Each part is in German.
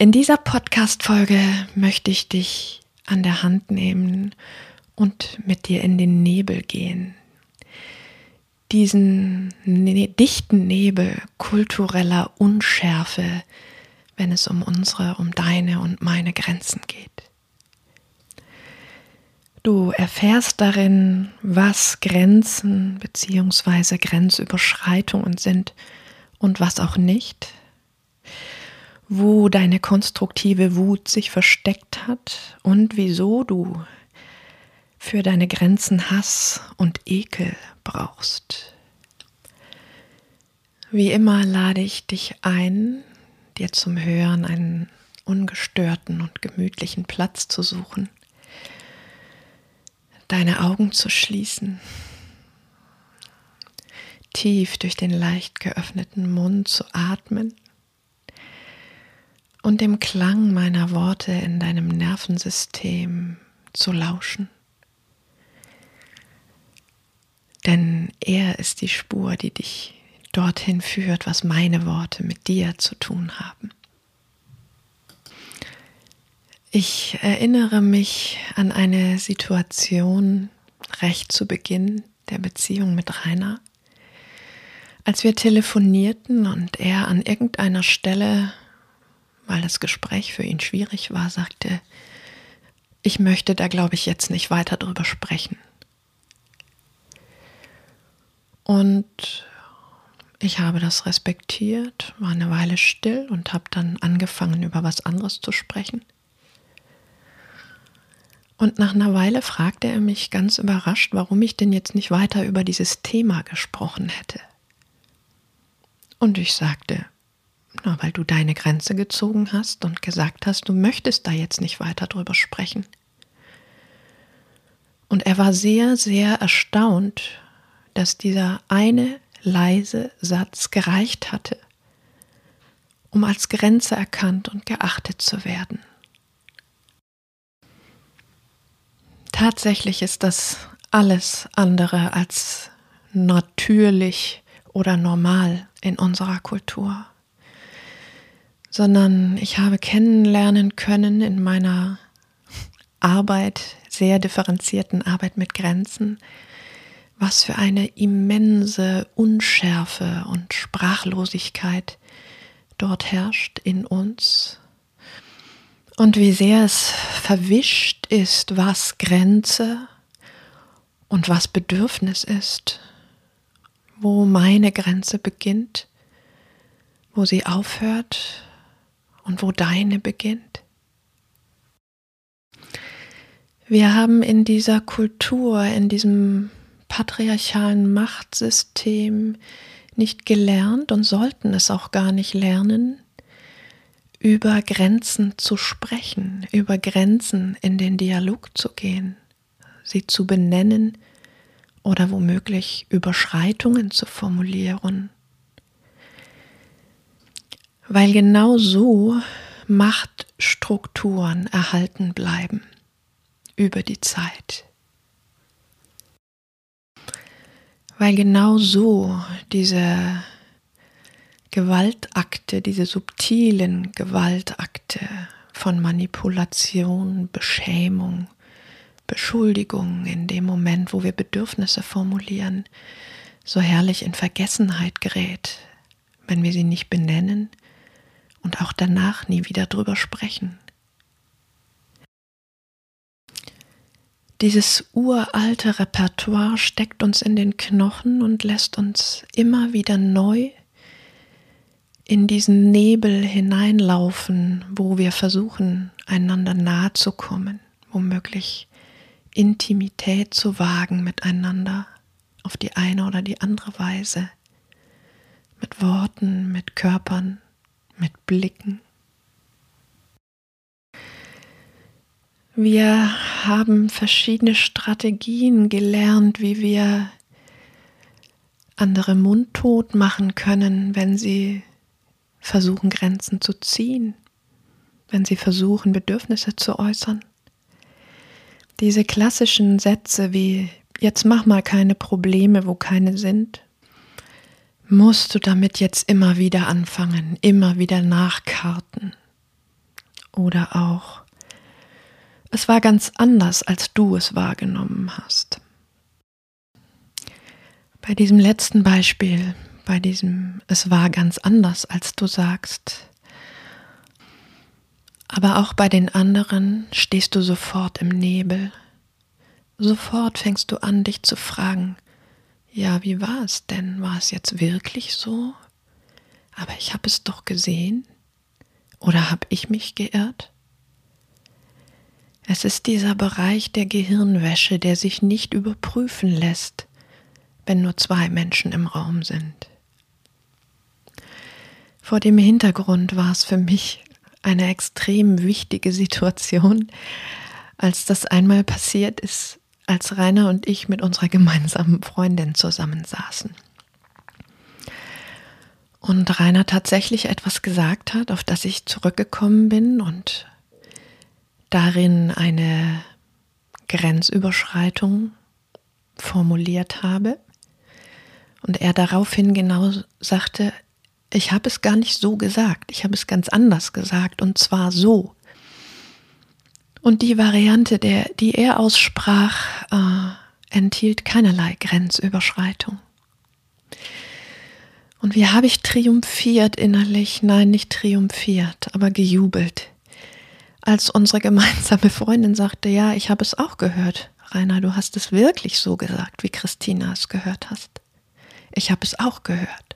In dieser Podcast-Folge möchte ich dich an der Hand nehmen und mit dir in den Nebel gehen. Diesen ne dichten Nebel kultureller Unschärfe, wenn es um unsere, um deine und meine Grenzen geht. Du erfährst darin, was Grenzen bzw. Grenzüberschreitungen sind und was auch nicht wo deine konstruktive Wut sich versteckt hat und wieso du für deine Grenzen Hass und Ekel brauchst. Wie immer lade ich dich ein, dir zum Hören einen ungestörten und gemütlichen Platz zu suchen, deine Augen zu schließen, tief durch den leicht geöffneten Mund zu atmen und dem Klang meiner Worte in deinem Nervensystem zu lauschen. Denn er ist die Spur, die dich dorthin führt, was meine Worte mit dir zu tun haben. Ich erinnere mich an eine Situation recht zu Beginn der Beziehung mit Rainer, als wir telefonierten und er an irgendeiner Stelle weil das Gespräch für ihn schwierig war, sagte, ich möchte da, glaube ich, jetzt nicht weiter drüber sprechen. Und ich habe das respektiert, war eine Weile still und habe dann angefangen, über was anderes zu sprechen. Und nach einer Weile fragte er mich ganz überrascht, warum ich denn jetzt nicht weiter über dieses Thema gesprochen hätte. Und ich sagte, na, weil du deine Grenze gezogen hast und gesagt hast, du möchtest da jetzt nicht weiter drüber sprechen. Und er war sehr, sehr erstaunt, dass dieser eine leise Satz gereicht hatte, um als Grenze erkannt und geachtet zu werden. Tatsächlich ist das alles andere als natürlich oder normal in unserer Kultur sondern ich habe kennenlernen können in meiner Arbeit, sehr differenzierten Arbeit mit Grenzen, was für eine immense Unschärfe und Sprachlosigkeit dort herrscht in uns und wie sehr es verwischt ist, was Grenze und was Bedürfnis ist, wo meine Grenze beginnt, wo sie aufhört und wo deine beginnt. Wir haben in dieser Kultur, in diesem patriarchalen Machtsystem nicht gelernt und sollten es auch gar nicht lernen, über Grenzen zu sprechen, über Grenzen in den Dialog zu gehen, sie zu benennen oder womöglich Überschreitungen zu formulieren weil genau so Machtstrukturen erhalten bleiben über die Zeit. Weil genau so diese Gewaltakte, diese subtilen Gewaltakte von Manipulation, Beschämung, Beschuldigung in dem Moment, wo wir Bedürfnisse formulieren, so herrlich in Vergessenheit gerät, wenn wir sie nicht benennen und auch danach nie wieder drüber sprechen. Dieses uralte Repertoire steckt uns in den Knochen und lässt uns immer wieder neu in diesen Nebel hineinlaufen, wo wir versuchen, einander nahe zu kommen, womöglich Intimität zu wagen miteinander auf die eine oder die andere Weise, mit Worten, mit Körpern, mit Blicken. Wir haben verschiedene Strategien gelernt, wie wir andere mundtot machen können, wenn sie versuchen, Grenzen zu ziehen, wenn sie versuchen, Bedürfnisse zu äußern. Diese klassischen Sätze wie jetzt mach mal keine Probleme, wo keine sind, musst du damit jetzt immer wieder anfangen, immer wieder nachkarten. Oder auch es war ganz anders, als du es wahrgenommen hast. Bei diesem letzten Beispiel, bei diesem Es war ganz anders, als du sagst, aber auch bei den anderen stehst du sofort im Nebel. Sofort fängst du an, dich zu fragen, ja, wie war es denn? War es jetzt wirklich so? Aber ich habe es doch gesehen. Oder habe ich mich geirrt? Es ist dieser Bereich der Gehirnwäsche, der sich nicht überprüfen lässt, wenn nur zwei Menschen im Raum sind. Vor dem Hintergrund war es für mich eine extrem wichtige Situation, als das einmal passiert ist, als Rainer und ich mit unserer gemeinsamen Freundin zusammensaßen. Und Rainer tatsächlich etwas gesagt hat, auf das ich zurückgekommen bin und darin eine Grenzüberschreitung formuliert habe und er daraufhin genau sagte, ich habe es gar nicht so gesagt, ich habe es ganz anders gesagt und zwar so. Und die Variante, der, die er aussprach, äh, enthielt keinerlei Grenzüberschreitung. Und wie habe ich triumphiert innerlich? Nein, nicht triumphiert, aber gejubelt als unsere gemeinsame Freundin sagte, ja, ich habe es auch gehört. Rainer, du hast es wirklich so gesagt, wie Christina es gehört hast. Ich habe es auch gehört.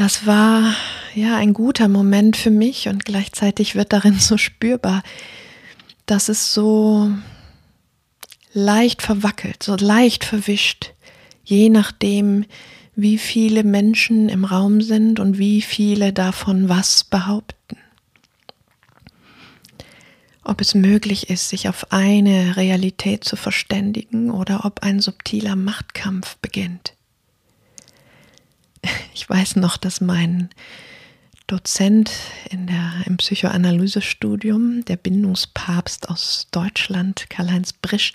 Das war ja ein guter Moment für mich und gleichzeitig wird darin so spürbar, dass es so leicht verwackelt, so leicht verwischt, je nachdem, wie viele Menschen im Raum sind und wie viele davon was behaupten ob es möglich ist, sich auf eine Realität zu verständigen oder ob ein subtiler Machtkampf beginnt. Ich weiß noch, dass mein Dozent in der, im Psychoanalysestudium, der Bindungspapst aus Deutschland, Karl-Heinz Brisch,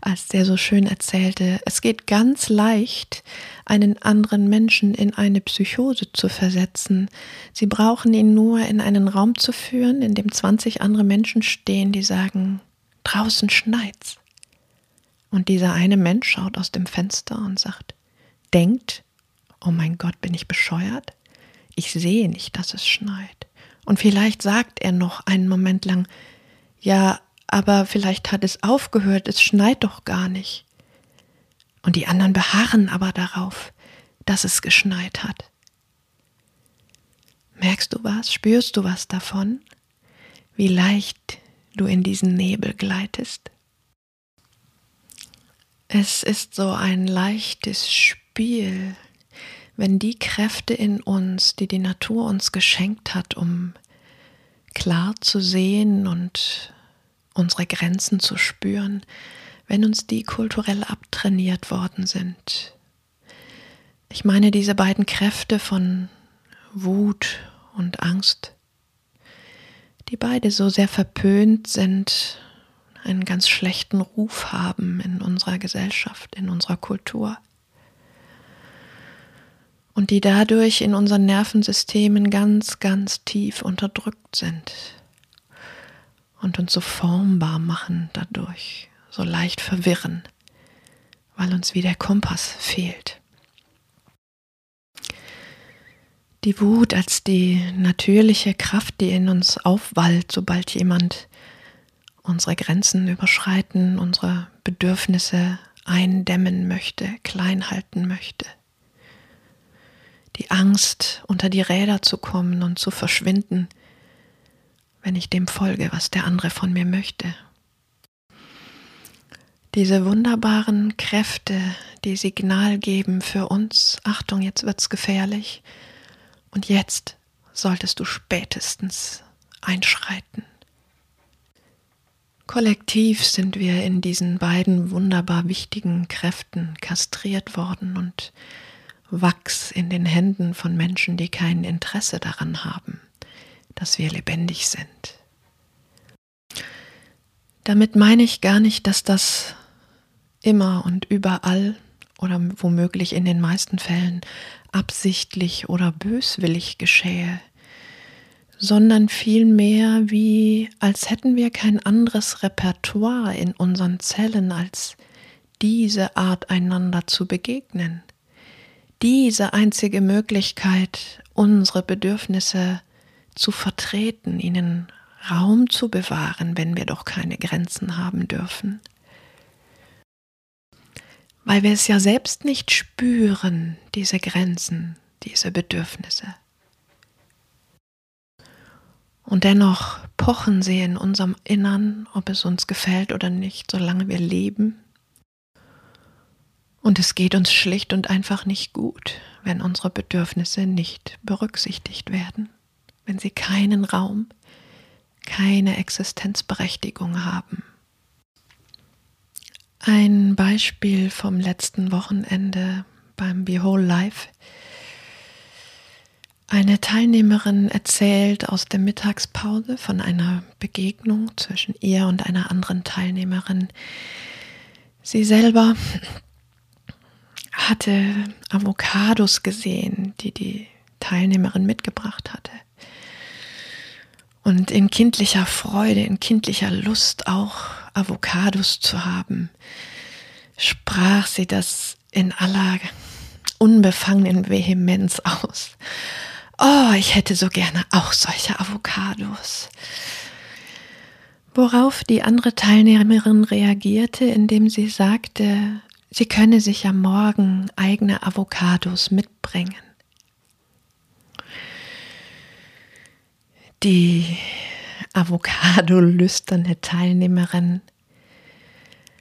als der so schön erzählte, es geht ganz leicht, einen anderen Menschen in eine Psychose zu versetzen. Sie brauchen ihn nur in einen Raum zu führen, in dem 20 andere Menschen stehen, die sagen, draußen schneit's. Und dieser eine Mensch schaut aus dem Fenster und sagt, denkt, oh mein Gott, bin ich bescheuert? Ich sehe nicht, dass es schneit. Und vielleicht sagt er noch einen Moment lang, ja, aber vielleicht hat es aufgehört, es schneit doch gar nicht. Und die anderen beharren aber darauf, dass es geschneit hat. Merkst du was? Spürst du was davon? Wie leicht du in diesen Nebel gleitest? Es ist so ein leichtes Spiel, wenn die Kräfte in uns, die die Natur uns geschenkt hat, um klar zu sehen und unsere Grenzen zu spüren, wenn uns die kulturell abtrainiert worden sind. Ich meine diese beiden Kräfte von Wut und Angst, die beide so sehr verpönt sind, einen ganz schlechten Ruf haben in unserer Gesellschaft, in unserer Kultur. Und die dadurch in unseren Nervensystemen ganz, ganz tief unterdrückt sind und uns so formbar machen dadurch, so leicht verwirren, weil uns wie der Kompass fehlt. Die Wut als die natürliche Kraft, die in uns aufwallt, sobald jemand unsere Grenzen überschreiten, unsere Bedürfnisse eindämmen möchte, klein halten möchte. Die Angst, unter die Räder zu kommen und zu verschwinden, wenn ich dem folge, was der andere von mir möchte. Diese wunderbaren Kräfte, die Signal geben für uns, Achtung, jetzt wird's gefährlich und jetzt solltest du spätestens einschreiten, Kollektiv sind wir in diesen beiden wunderbar wichtigen Kräften kastriert worden und Wachs in den Händen von Menschen, die kein Interesse daran haben, dass wir lebendig sind. Damit meine ich gar nicht, dass das immer und überall oder womöglich in den meisten Fällen absichtlich oder böswillig geschehe, sondern vielmehr wie als hätten wir kein anderes Repertoire in unseren Zellen als diese Art einander zu begegnen. Diese einzige Möglichkeit, unsere Bedürfnisse zu vertreten, ihnen Raum zu bewahren, wenn wir doch keine Grenzen haben dürfen. Weil wir es ja selbst nicht spüren, diese Grenzen, diese Bedürfnisse. Und dennoch pochen sie in unserem Innern, ob es uns gefällt oder nicht, solange wir leben. Und es geht uns schlicht und einfach nicht gut, wenn unsere Bedürfnisse nicht berücksichtigt werden, wenn sie keinen Raum, keine Existenzberechtigung haben. Ein Beispiel vom letzten Wochenende beim Behold Life eine Teilnehmerin erzählt aus der Mittagspause von einer Begegnung zwischen ihr und einer anderen Teilnehmerin. Sie selber hatte Avocados gesehen, die die Teilnehmerin mitgebracht hatte. Und in kindlicher Freude, in kindlicher Lust auch Avocados zu haben, sprach sie das in aller unbefangenen Vehemenz aus Oh, ich hätte so gerne auch solche Avocados. Worauf die andere Teilnehmerin reagierte, indem sie sagte, sie könne sich am Morgen eigene Avocados mitbringen. Die Avocado-lüsterne Teilnehmerin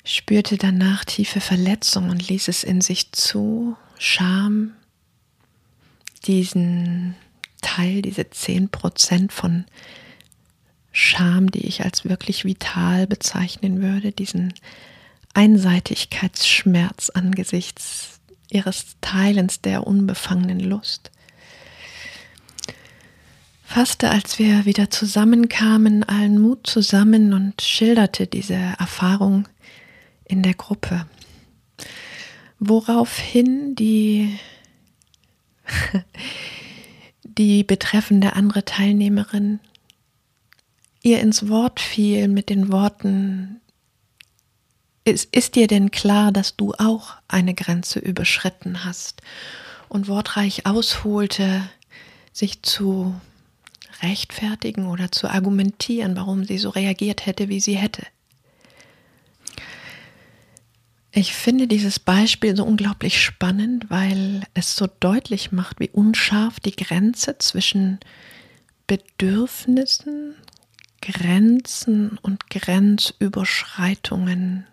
spürte danach tiefe Verletzung und ließ es in sich zu, Scham, diesen Teil, diese 10% von Scham, die ich als wirklich vital bezeichnen würde, diesen Einseitigkeitsschmerz angesichts ihres Teilens der unbefangenen Lust. Fasste, als wir wieder zusammenkamen, allen Mut zusammen und schilderte diese Erfahrung in der Gruppe. Woraufhin die die betreffende andere Teilnehmerin ihr ins Wort fiel mit den Worten, ist, ist dir denn klar, dass du auch eine Grenze überschritten hast? Und wortreich ausholte, sich zu rechtfertigen oder zu argumentieren, warum sie so reagiert hätte, wie sie hätte. Ich finde dieses Beispiel so unglaublich spannend, weil es so deutlich macht, wie unscharf die Grenze zwischen Bedürfnissen, Grenzen und Grenzüberschreitungen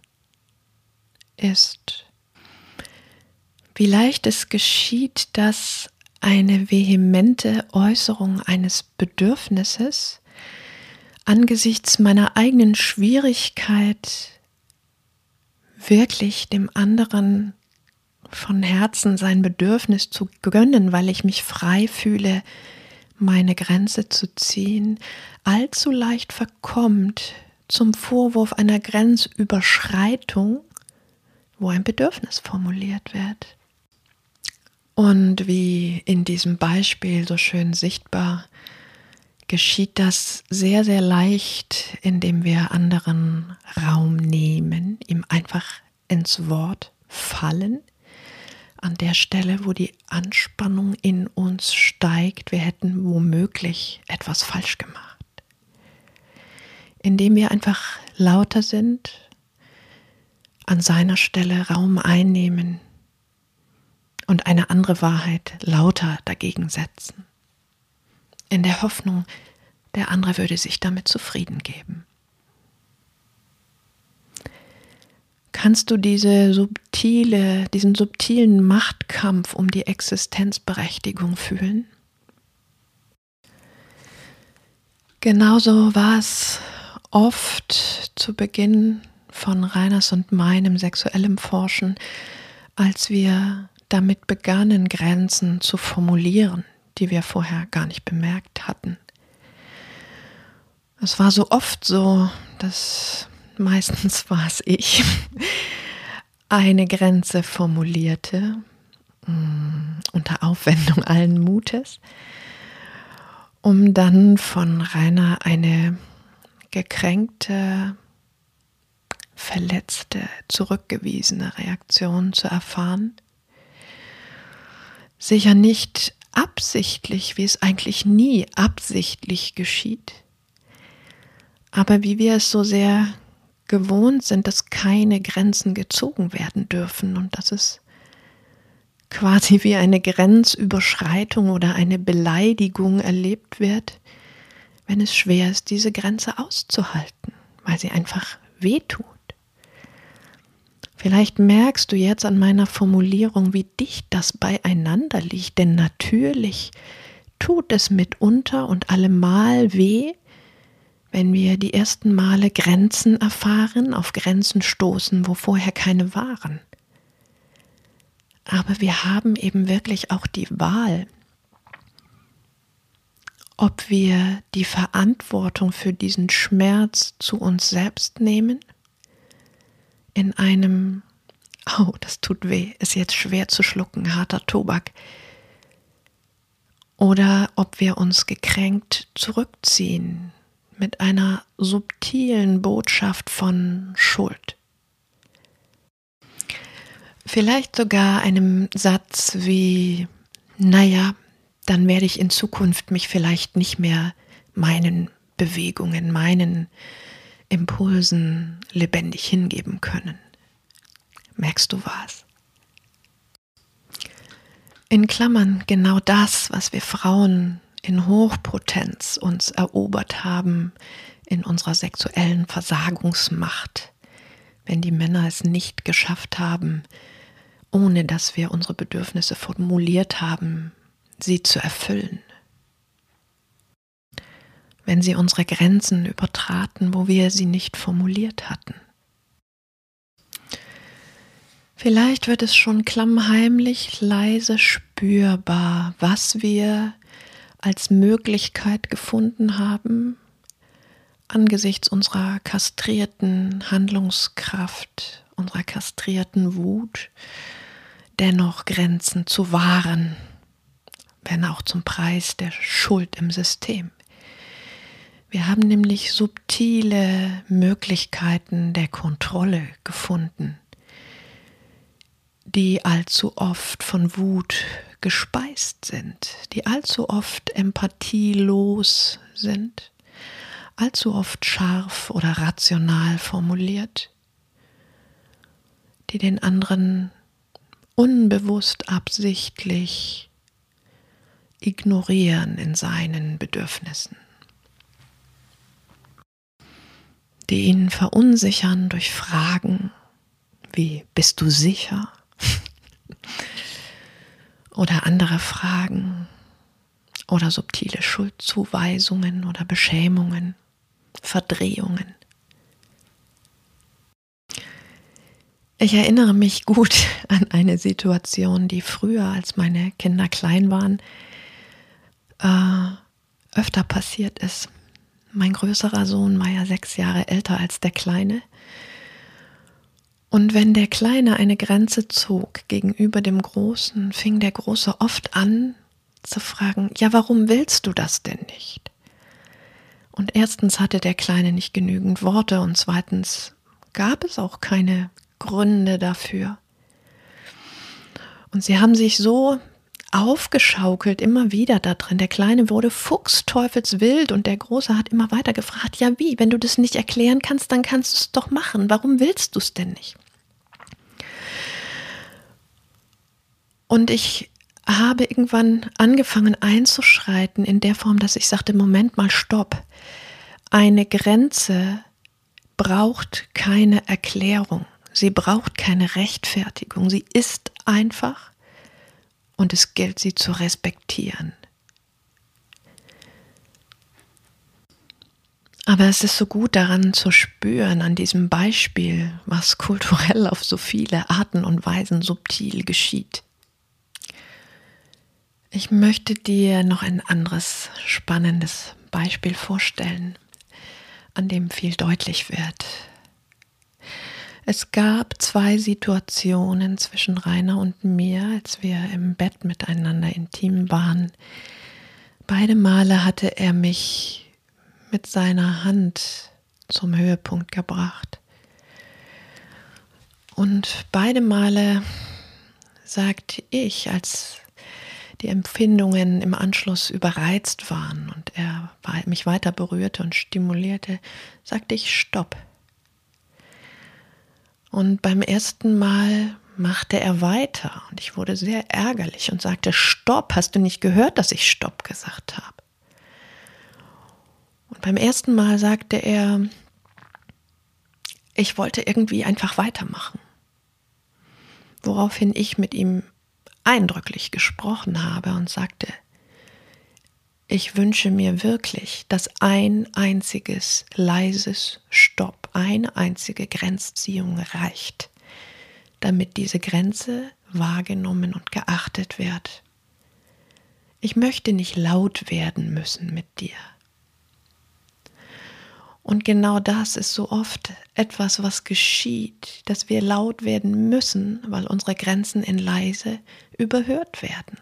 ist. Wie leicht es geschieht, dass eine vehemente Äußerung eines Bedürfnisses angesichts meiner eigenen Schwierigkeit wirklich dem anderen von Herzen sein Bedürfnis zu gönnen, weil ich mich frei fühle, meine Grenze zu ziehen, allzu leicht verkommt zum Vorwurf einer Grenzüberschreitung, wo ein Bedürfnis formuliert wird. Und wie in diesem Beispiel so schön sichtbar geschieht das sehr, sehr leicht, indem wir anderen Raum nehmen, ihm einfach ins Wort fallen, an der Stelle, wo die Anspannung in uns steigt, wir hätten womöglich etwas falsch gemacht. Indem wir einfach lauter sind, an seiner Stelle Raum einnehmen und eine andere Wahrheit lauter dagegen setzen in der Hoffnung, der andere würde sich damit zufrieden geben. Kannst du diese subtile, diesen subtilen Machtkampf um die Existenzberechtigung fühlen? Genauso war es oft zu Beginn von Reiners und meinem sexuellem Forschen, als wir damit begannen, Grenzen zu formulieren, die wir vorher gar nicht bemerkt hatten. Es war so oft so, dass meistens war es ich, eine Grenze formulierte, mm, unter Aufwendung allen Mutes, um dann von Rainer eine gekränkte, verletzte, zurückgewiesene Reaktion zu erfahren. Sicher nicht absichtlich, wie es eigentlich nie absichtlich geschieht, aber wie wir es so sehr gewohnt sind, dass keine Grenzen gezogen werden dürfen und dass es quasi wie eine Grenzüberschreitung oder eine Beleidigung erlebt wird, wenn es schwer ist, diese Grenze auszuhalten, weil sie einfach wehtut. Vielleicht merkst du jetzt an meiner Formulierung, wie dicht das beieinander liegt, denn natürlich tut es mitunter und allemal weh, wenn wir die ersten Male Grenzen erfahren, auf Grenzen stoßen, wo vorher keine waren. Aber wir haben eben wirklich auch die Wahl, ob wir die Verantwortung für diesen Schmerz zu uns selbst nehmen, in einem, oh, das tut weh, ist jetzt schwer zu schlucken, harter Tobak, oder ob wir uns gekränkt zurückziehen, mit einer subtilen Botschaft von Schuld. Vielleicht sogar einem Satz wie, naja, dann werde ich in Zukunft mich vielleicht nicht mehr meinen Bewegungen, meinen Impulsen lebendig hingeben können. Merkst du was? In Klammern genau das, was wir Frauen in Hochpotenz uns erobert haben in unserer sexuellen Versagungsmacht, wenn die Männer es nicht geschafft haben, ohne dass wir unsere Bedürfnisse formuliert haben, sie zu erfüllen. Wenn sie unsere Grenzen übertraten, wo wir sie nicht formuliert hatten. Vielleicht wird es schon klammheimlich leise spürbar, was wir als Möglichkeit gefunden haben, angesichts unserer kastrierten Handlungskraft, unserer kastrierten Wut, dennoch Grenzen zu wahren, wenn auch zum Preis der Schuld im System. Wir haben nämlich subtile Möglichkeiten der Kontrolle gefunden, die allzu oft von Wut gespeist sind, die allzu oft empathielos sind, allzu oft scharf oder rational formuliert, die den anderen unbewusst absichtlich ignorieren in seinen Bedürfnissen, die ihn verunsichern durch Fragen wie bist du sicher? oder andere Fragen oder subtile Schuldzuweisungen oder Beschämungen, Verdrehungen. Ich erinnere mich gut an eine Situation, die früher, als meine Kinder klein waren, äh, öfter passiert ist. Mein größerer Sohn war ja sechs Jahre älter als der kleine. Und wenn der Kleine eine Grenze zog gegenüber dem Großen, fing der Große oft an zu fragen, ja, warum willst du das denn nicht? Und erstens hatte der Kleine nicht genügend Worte und zweitens gab es auch keine Gründe dafür. Und sie haben sich so aufgeschaukelt, immer wieder da drin. Der Kleine wurde fuchsteufelswild und der Große hat immer weiter gefragt, ja wie, wenn du das nicht erklären kannst, dann kannst du es doch machen. Warum willst du es denn nicht? Und ich habe irgendwann angefangen einzuschreiten in der Form, dass ich sagte, Moment mal, stopp. Eine Grenze braucht keine Erklärung. Sie braucht keine Rechtfertigung. Sie ist einfach und es gilt, sie zu respektieren. Aber es ist so gut daran zu spüren, an diesem Beispiel, was kulturell auf so viele Arten und Weisen subtil geschieht. Ich möchte dir noch ein anderes spannendes Beispiel vorstellen, an dem viel deutlich wird. Es gab zwei Situationen zwischen Rainer und mir, als wir im Bett miteinander intim waren. Beide Male hatte er mich mit seiner Hand zum Höhepunkt gebracht. Und beide Male sagte ich, als die Empfindungen im Anschluss überreizt waren und er mich weiter berührte und stimulierte, sagte ich Stopp. Und beim ersten Mal machte er weiter und ich wurde sehr ärgerlich und sagte, Stopp, hast du nicht gehört, dass ich Stopp gesagt habe? Und beim ersten Mal sagte er, ich wollte irgendwie einfach weitermachen. Woraufhin ich mit ihm eindrücklich gesprochen habe und sagte, ich wünsche mir wirklich, dass ein einziges leises Stopp, eine einzige Grenzziehung reicht, damit diese Grenze wahrgenommen und geachtet wird. Ich möchte nicht laut werden müssen mit dir. Und genau das ist so oft etwas, was geschieht, dass wir laut werden müssen, weil unsere Grenzen in leise überhört werden.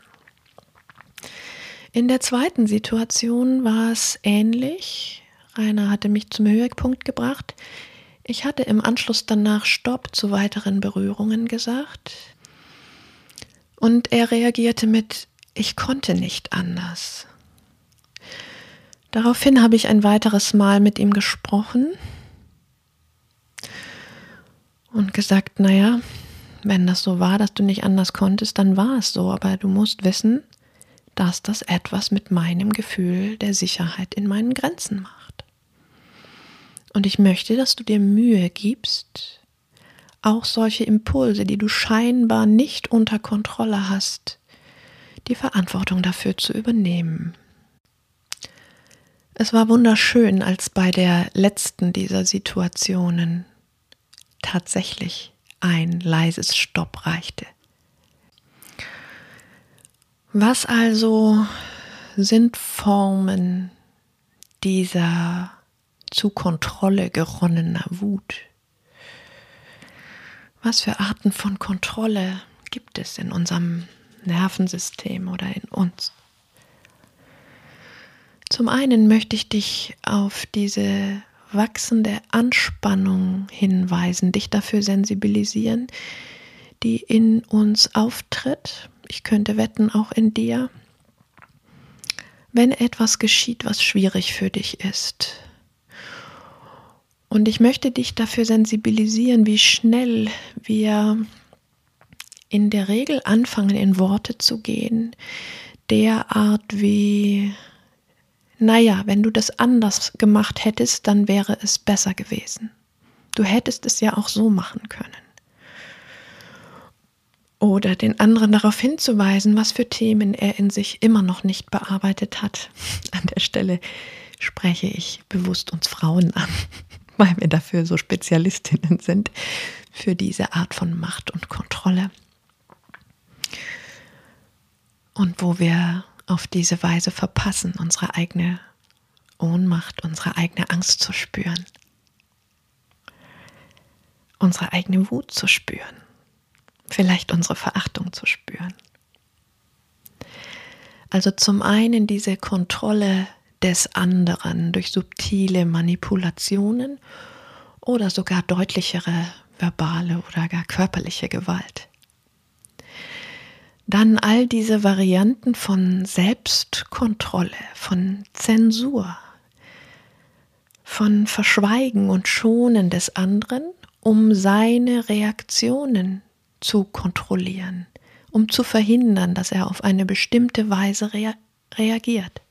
In der zweiten Situation war es ähnlich. Rainer hatte mich zum Höhepunkt gebracht. Ich hatte im Anschluss danach Stopp zu weiteren Berührungen gesagt. Und er reagierte mit, ich konnte nicht anders. Daraufhin habe ich ein weiteres Mal mit ihm gesprochen und gesagt, naja, wenn das so war, dass du nicht anders konntest, dann war es so, aber du musst wissen, dass das etwas mit meinem Gefühl der Sicherheit in meinen Grenzen macht. Und ich möchte, dass du dir Mühe gibst, auch solche Impulse, die du scheinbar nicht unter Kontrolle hast, die Verantwortung dafür zu übernehmen. Es war wunderschön, als bei der letzten dieser Situationen tatsächlich ein leises Stopp reichte. Was also sind Formen dieser zu Kontrolle geronnener Wut? Was für Arten von Kontrolle gibt es in unserem Nervensystem oder in uns? Zum einen möchte ich dich auf diese wachsende Anspannung hinweisen, dich dafür sensibilisieren, die in uns auftritt. Ich könnte wetten, auch in dir. Wenn etwas geschieht, was schwierig für dich ist. Und ich möchte dich dafür sensibilisieren, wie schnell wir in der Regel anfangen, in Worte zu gehen, derart wie naja, wenn du das anders gemacht hättest, dann wäre es besser gewesen. Du hättest es ja auch so machen können. Oder den anderen darauf hinzuweisen, was für Themen er in sich immer noch nicht bearbeitet hat. An der Stelle spreche ich bewusst uns Frauen an, weil wir dafür so Spezialistinnen sind, für diese Art von Macht und Kontrolle. Und wo wir auf diese Weise verpassen, unsere eigene Ohnmacht, unsere eigene Angst zu spüren, unsere eigene Wut zu spüren, vielleicht unsere Verachtung zu spüren. Also zum einen diese Kontrolle des anderen durch subtile Manipulationen oder sogar deutlichere verbale oder gar körperliche Gewalt. Dann all diese Varianten von Selbstkontrolle, von Zensur, von Verschweigen und Schonen des anderen, um seine Reaktionen zu kontrollieren, um zu verhindern, dass er auf eine bestimmte Weise rea reagiert.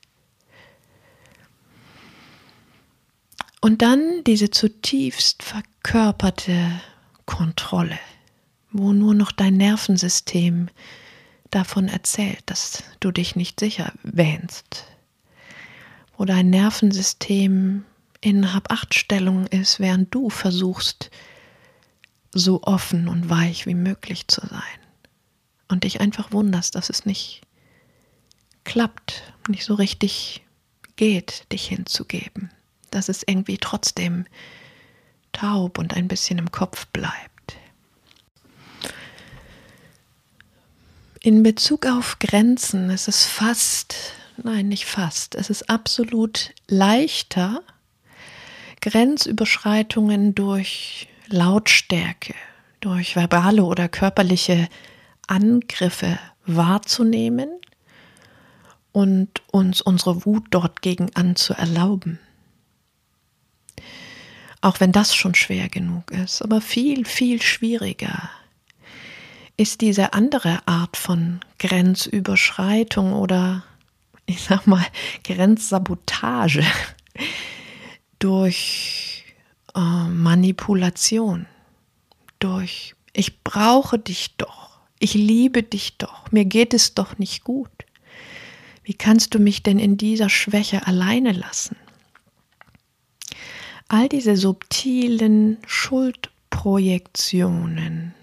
Und dann diese zutiefst verkörperte Kontrolle, wo nur noch dein Nervensystem davon erzählt, dass du dich nicht sicher wähnst, wo dein Nervensystem in Hab-Acht-Stellung ist, während du versuchst, so offen und weich wie möglich zu sein. Und dich einfach wunderst, dass es nicht klappt, nicht so richtig geht, dich hinzugeben. Dass es irgendwie trotzdem taub und ein bisschen im Kopf bleibt. In Bezug auf Grenzen ist es fast, nein, nicht fast, es ist absolut leichter, Grenzüberschreitungen durch Lautstärke, durch verbale oder körperliche Angriffe wahrzunehmen und uns unsere Wut dort gegen anzuerlauben. Auch wenn das schon schwer genug ist, aber viel, viel schwieriger ist diese andere Art von Grenzüberschreitung oder ich sag mal Grenzsabotage durch äh, Manipulation, durch ich brauche dich doch, ich liebe dich doch, mir geht es doch nicht gut. Wie kannst du mich denn in dieser Schwäche alleine lassen? All diese subtilen Schuldprojektionen,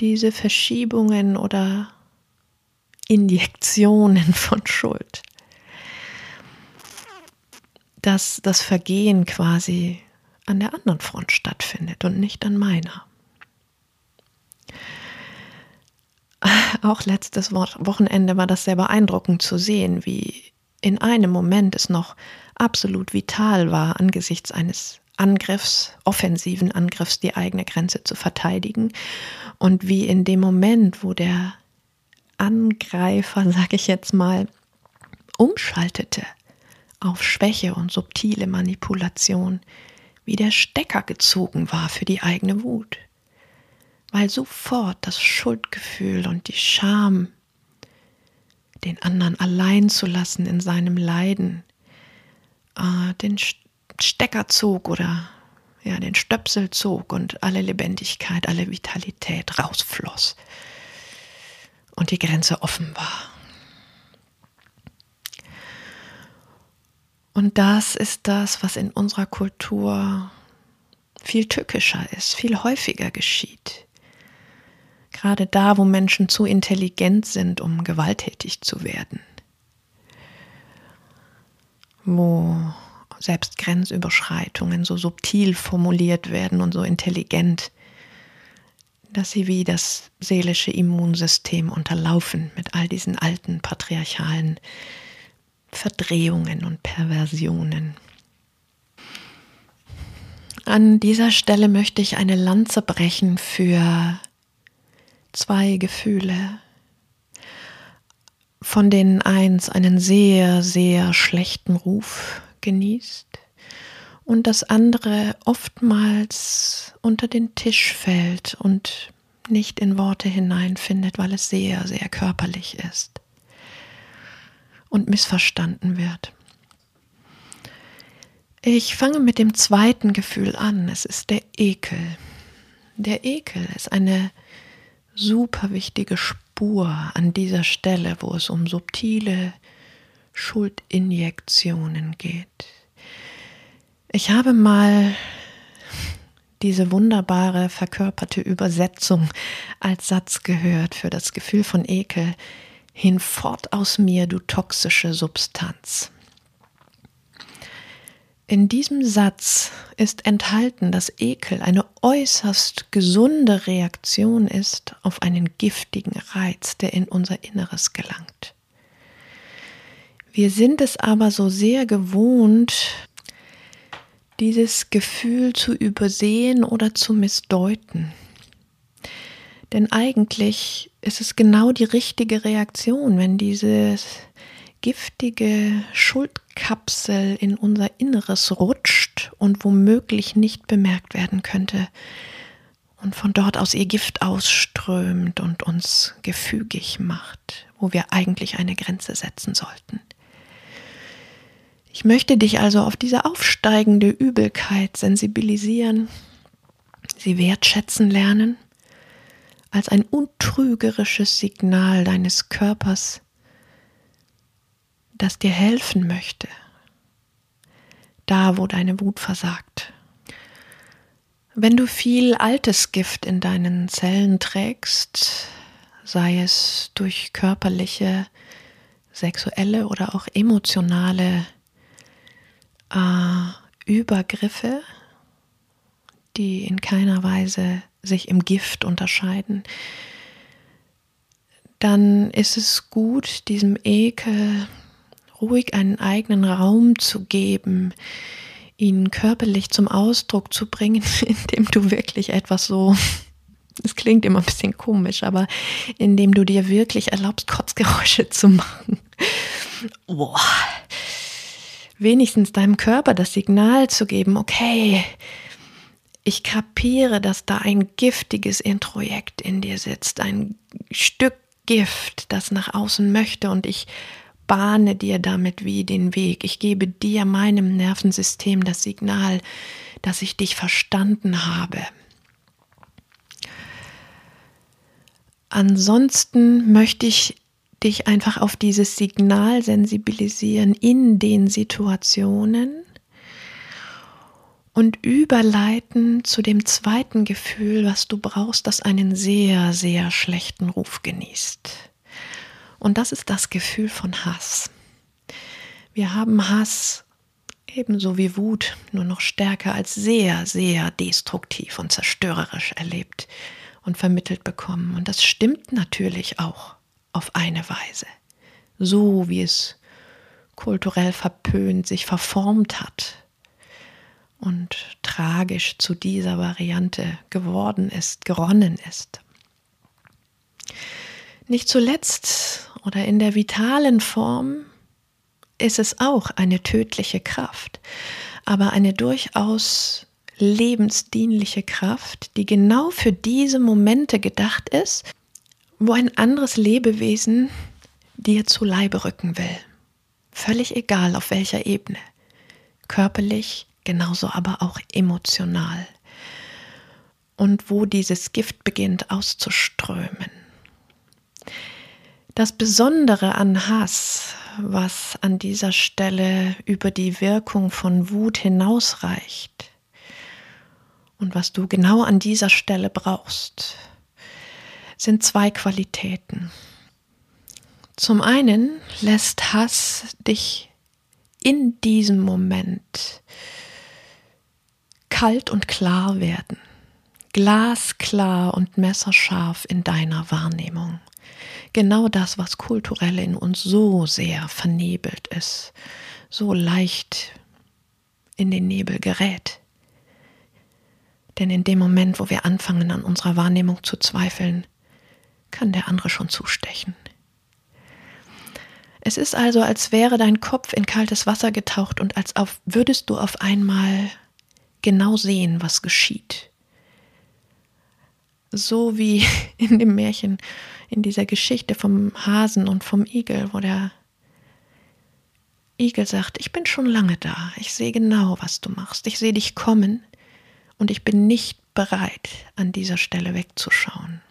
diese Verschiebungen oder Injektionen von Schuld, dass das Vergehen quasi an der anderen Front stattfindet und nicht an meiner. Auch letztes Wochenende war das sehr beeindruckend zu sehen, wie in einem Moment es noch absolut vital war, angesichts eines Angriffs, offensiven Angriffs, die eigene Grenze zu verteidigen. Und wie in dem Moment, wo der Angreifer, sage ich jetzt mal, umschaltete auf Schwäche und subtile Manipulation, wie der Stecker gezogen war für die eigene Wut, weil sofort das Schuldgefühl und die Scham, den anderen allein zu lassen in seinem Leiden, äh, den Stecker zog oder ja, den Stöpsel zog und alle Lebendigkeit, alle Vitalität rausfloss und die Grenze offen war. Und das ist das, was in unserer Kultur viel tückischer ist, viel häufiger geschieht. Gerade da, wo Menschen zu intelligent sind, um gewalttätig zu werden. Wo selbst Grenzüberschreitungen so subtil formuliert werden und so intelligent, dass sie wie das seelische Immunsystem unterlaufen mit all diesen alten patriarchalen Verdrehungen und Perversionen. An dieser Stelle möchte ich eine Lanze brechen für zwei Gefühle, von denen eins einen sehr, sehr schlechten Ruf genießt und das andere oftmals unter den Tisch fällt und nicht in Worte hineinfindet, weil es sehr, sehr körperlich ist und missverstanden wird. Ich fange mit dem zweiten Gefühl an. Es ist der Ekel. Der Ekel ist eine super wichtige Spur an dieser Stelle, wo es um subtile Schuldinjektionen geht. Ich habe mal diese wunderbare verkörperte Übersetzung als Satz gehört für das Gefühl von Ekel, Hinfort aus mir, du toxische Substanz. In diesem Satz ist enthalten, dass Ekel eine äußerst gesunde Reaktion ist auf einen giftigen Reiz, der in unser Inneres gelangt. Wir sind es aber so sehr gewohnt, dieses Gefühl zu übersehen oder zu missdeuten. Denn eigentlich ist es genau die richtige Reaktion, wenn diese giftige Schuldkapsel in unser Inneres rutscht und womöglich nicht bemerkt werden könnte und von dort aus ihr Gift ausströmt und uns gefügig macht, wo wir eigentlich eine Grenze setzen sollten. Ich möchte dich also auf diese aufsteigende Übelkeit sensibilisieren, sie wertschätzen lernen als ein untrügerisches Signal deines Körpers, das dir helfen möchte, da, wo deine Wut versagt. Wenn du viel altes Gift in deinen Zellen trägst, sei es durch körperliche, sexuelle oder auch emotionale äh, Übergriffe, die in keiner Weise sich im Gift unterscheiden, dann ist es gut, diesem Ekel ruhig einen eigenen Raum zu geben, ihn körperlich zum Ausdruck zu bringen, indem du wirklich etwas so, es klingt immer ein bisschen komisch, aber indem du dir wirklich erlaubst, Kotzgeräusche zu machen. Boah. Wenigstens deinem Körper das Signal zu geben, okay, ich kapiere, dass da ein giftiges Introjekt in dir sitzt, ein Stück Gift, das nach außen möchte und ich bahne dir damit wie den Weg. Ich gebe dir, meinem Nervensystem, das Signal, dass ich dich verstanden habe. Ansonsten möchte ich dich einfach auf dieses Signal sensibilisieren in den Situationen und überleiten zu dem zweiten Gefühl, was du brauchst, das einen sehr, sehr schlechten Ruf genießt. Und das ist das Gefühl von Hass. Wir haben Hass ebenso wie Wut nur noch stärker als sehr, sehr destruktiv und zerstörerisch erlebt und vermittelt bekommen. Und das stimmt natürlich auch auf eine Weise. So wie es kulturell verpönt sich verformt hat und tragisch zu dieser Variante geworden ist, geronnen ist. Nicht zuletzt oder in der vitalen Form ist es auch eine tödliche Kraft, aber eine durchaus lebensdienliche Kraft, die genau für diese Momente gedacht ist, wo ein anderes Lebewesen dir zu Leibe rücken will. Völlig egal auf welcher Ebene. Körperlich, genauso aber auch emotional. Und wo dieses Gift beginnt auszuströmen. Das Besondere an Hass, was an dieser Stelle über die Wirkung von Wut hinausreicht und was du genau an dieser Stelle brauchst, sind zwei Qualitäten. Zum einen lässt Hass dich in diesem Moment kalt und klar werden, glasklar und messerscharf in deiner Wahrnehmung genau das, was kulturell in uns so sehr vernebelt ist, so leicht in den Nebel gerät. Denn in dem Moment, wo wir anfangen, an unserer Wahrnehmung zu zweifeln, kann der andere schon zustechen. Es ist also, als wäre dein Kopf in kaltes Wasser getaucht und als auf, würdest du auf einmal genau sehen, was geschieht. So wie in dem Märchen in dieser Geschichte vom Hasen und vom Igel, wo der Igel sagt, ich bin schon lange da, ich sehe genau, was du machst, ich sehe dich kommen und ich bin nicht bereit, an dieser Stelle wegzuschauen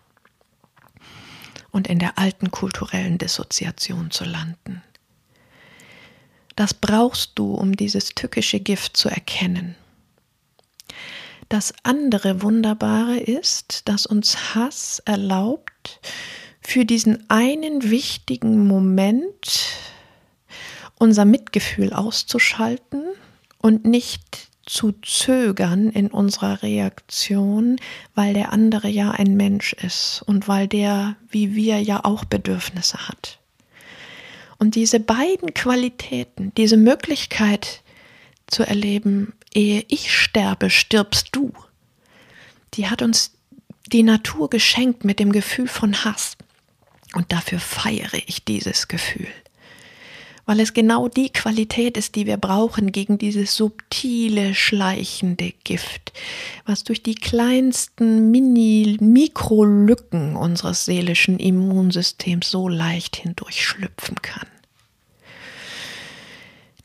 und in der alten kulturellen Dissoziation zu landen. Das brauchst du, um dieses tückische Gift zu erkennen. Das andere Wunderbare ist, dass uns Hass erlaubt, für diesen einen wichtigen Moment unser Mitgefühl auszuschalten und nicht zu zögern in unserer Reaktion, weil der andere ja ein Mensch ist und weil der, wie wir, ja auch Bedürfnisse hat. Und diese beiden Qualitäten, diese Möglichkeit zu erleben, ehe ich sterbe, stirbst du, die hat uns die Natur geschenkt mit dem Gefühl von Hass. Und dafür feiere ich dieses Gefühl, weil es genau die Qualität ist, die wir brauchen gegen dieses subtile, schleichende Gift, was durch die kleinsten Mini-Mikrolücken unseres seelischen Immunsystems so leicht hindurchschlüpfen kann.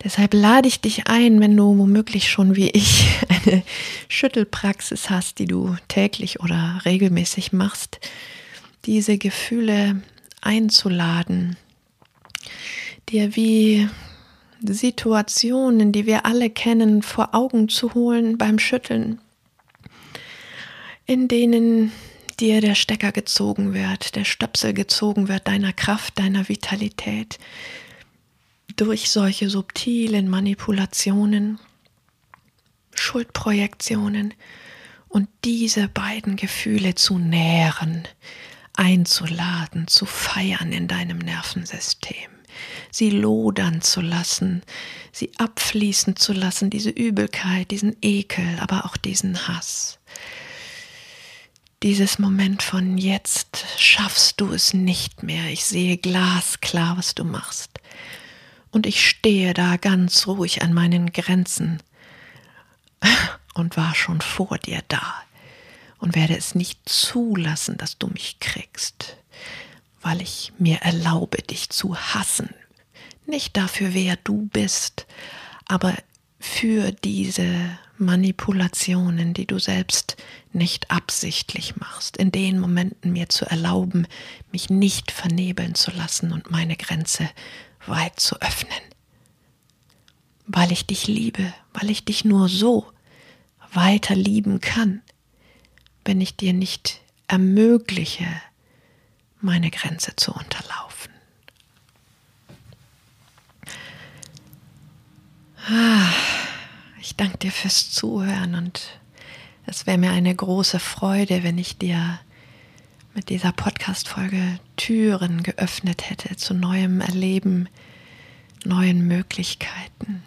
Deshalb lade ich dich ein, wenn du womöglich schon wie ich eine Schüttelpraxis hast, die du täglich oder regelmäßig machst, diese Gefühle einzuladen, dir wie Situationen, die wir alle kennen, vor Augen zu holen beim Schütteln, in denen dir der Stecker gezogen wird, der Stöpsel gezogen wird deiner Kraft, deiner Vitalität, durch solche subtilen Manipulationen, Schuldprojektionen und diese beiden Gefühle zu nähren, einzuladen, zu feiern in deinem Nervensystem, sie lodern zu lassen, sie abfließen zu lassen, diese Übelkeit, diesen Ekel, aber auch diesen Hass. Dieses Moment von jetzt schaffst du es nicht mehr, ich sehe glasklar, was du machst. Und ich stehe da ganz ruhig an meinen Grenzen und war schon vor dir da und werde es nicht zulassen, dass du mich kriegst, weil ich mir erlaube, dich zu hassen. Nicht dafür, wer du bist, aber für diese Manipulationen, die du selbst nicht absichtlich machst, in den Momenten mir zu erlauben, mich nicht vernebeln zu lassen und meine Grenze weit zu öffnen. Weil ich dich liebe, weil ich dich nur so weiter lieben kann, wenn ich dir nicht ermögliche, meine Grenze zu unterlaufen. Ah, ich danke dir fürs Zuhören und es wäre mir eine große Freude, wenn ich dir mit dieser Podcast-Folge Türen geöffnet hätte zu neuem Erleben, neuen Möglichkeiten.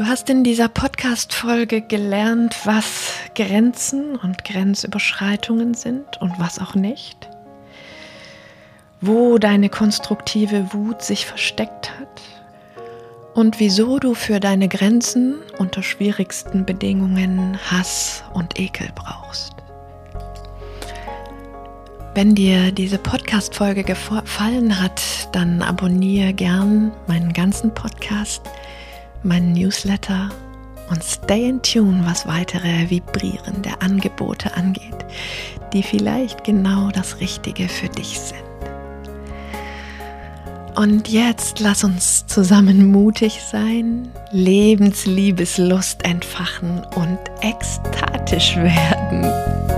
Du hast in dieser Podcast-Folge gelernt, was Grenzen und Grenzüberschreitungen sind und was auch nicht. Wo deine konstruktive Wut sich versteckt hat und wieso du für deine Grenzen unter schwierigsten Bedingungen Hass und Ekel brauchst. Wenn dir diese Podcast-Folge gefallen hat, dann abonniere gern meinen ganzen Podcast meinen Newsletter und stay in tune, was weitere vibrierende Angebote angeht, die vielleicht genau das Richtige für dich sind. Und jetzt lass uns zusammen mutig sein, Lebensliebeslust entfachen und ekstatisch werden.